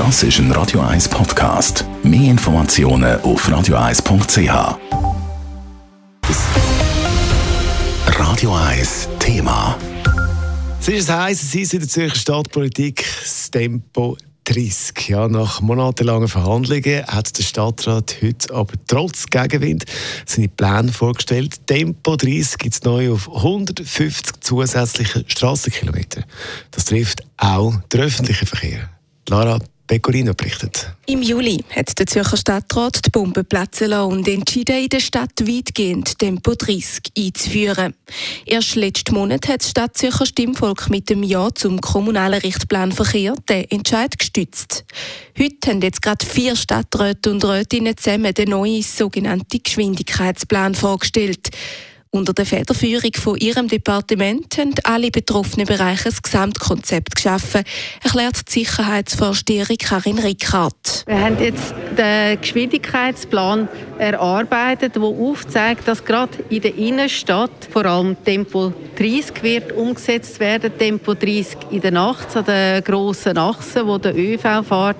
Das ist ein Radio 1 Podcast. Mehr Informationen auf radio1.ch. Radio 1 Thema. Es ist ein heißes Eis in der Zürcher Stadtpolitik, das Tempo 30. Ja, nach monatelangen Verhandlungen hat der Stadtrat heute aber trotz Gegenwind seine Pläne vorgestellt. Tempo 30 gibt es neu auf 150 zusätzliche Strassenkilometer. Das trifft auch den öffentlichen Verkehr. Lara Pecorino berichtet. Im Juli hat der Zürcher Stadtrat die Bombe platzen lassen und entschieden, in der Stadt weitgehend Tempo 30 einzuführen. Erst letzten Monat hat das Stadt Zürcher Stimmvolk mit dem Ja zum kommunalen Richtplan Verkehr den Entscheid gestützt. Heute haben jetzt gerade vier Stadträte und Rätinnen zusammen den neuen sogenannten Geschwindigkeitsplan vorgestellt. Unter der Federführung von Ihrem Departement haben alle betroffenen Bereiche ein Gesamtkonzept geschaffen, erklärt die Sicherheitsvorsteherin Karin Rickhardt. Wir haben jetzt den Geschwindigkeitsplan erarbeitet, der aufzeigt, dass gerade in der Innenstadt vor allem Tempo 30 wird umgesetzt werden, Tempo 30 in der Nacht an den grossen Achsen, wo der ÖV fährt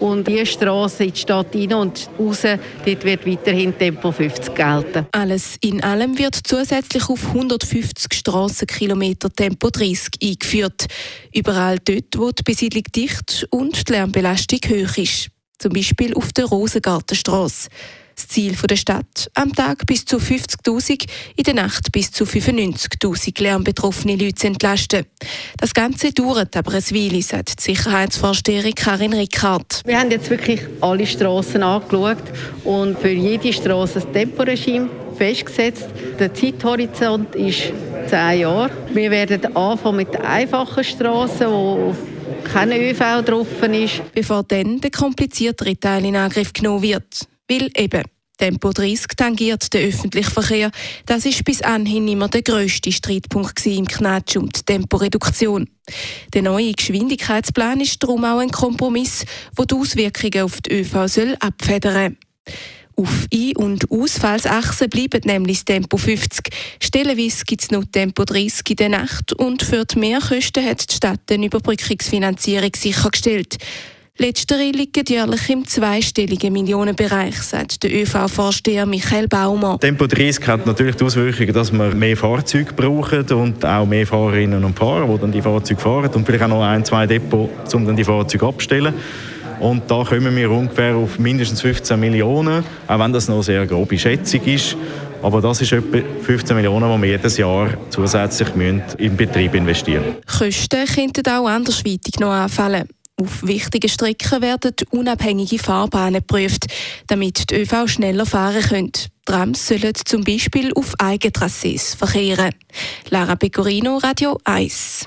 und die Straße in die Stadt rein und raus, dort wird weiterhin Tempo 50 gelten. Alles in allem wird zusätzlich auf 150 Strassenkilometer Tempo 30 eingeführt. Überall dort, wo die Besiedlung dicht und die Lärmbelastung hoch ist. Zum Beispiel auf der Rosengartenstraße. Das Ziel der Stadt, am Tag bis zu 50.000, in der Nacht bis zu 95.000 lärmbetroffene Leute zu entlasten. Das Ganze dauert aber ein Weile, sagt die Sicherheitsvorsteherin Karin Rickhardt. Wir haben jetzt wirklich alle Straßen angeschaut und für jede Straße ein Temporegime festgesetzt. Der Zeithorizont ist zehn Jahre. Wir werden anfangen mit einfachen Straßen, wo kein ÖV drauf ist. Bevor dann der kompliziertere Teil in Angriff genommen wird. Weil eben Tempo 30 tangiert den öffentlichen Verkehr. Das ist bis anhin immer der grösste Streitpunkt im Knatsch um die Temporeduktion. Der neue Geschwindigkeitsplan ist darum auch ein Kompromiss, der die Auswirkungen auf die ÖV soll abfedern auf Ein- und Ausfallsachsen bleibt nämlich das Tempo 50. Stellenweise gibt es noch Tempo 30 in der Nacht und für die Mehrkosten hat die Stadt eine Überbrückungsfinanzierung sichergestellt. Letztere liegen jährlich im zweistelligen Millionenbereich, sagt der ÖV-Vorsteher Michael Baumer. Tempo 30 hat natürlich die Auswirkung, dass wir mehr Fahrzeuge brauchen und auch mehr Fahrerinnen und Fahrer, die dann die Fahrzeuge fahren und vielleicht auch noch ein, zwei Depots, um dann die Fahrzeuge abzustellen. Und da kommen wir ungefähr auf mindestens 15 Millionen, auch wenn das noch eine sehr grobe Schätzung ist. Aber das ist etwa 15 Millionen, die wir jedes Jahr zusätzlich im Betrieb investieren müssen. Kosten könnten auch andersweitig noch anfallen. Auf wichtigen Strecken werden unabhängige Fahrbahnen geprüft, damit die ÖV schneller fahren können. Trams sollen zum Beispiel auf Eigentrassees verkehren. Lara Pecorino, Radio 1.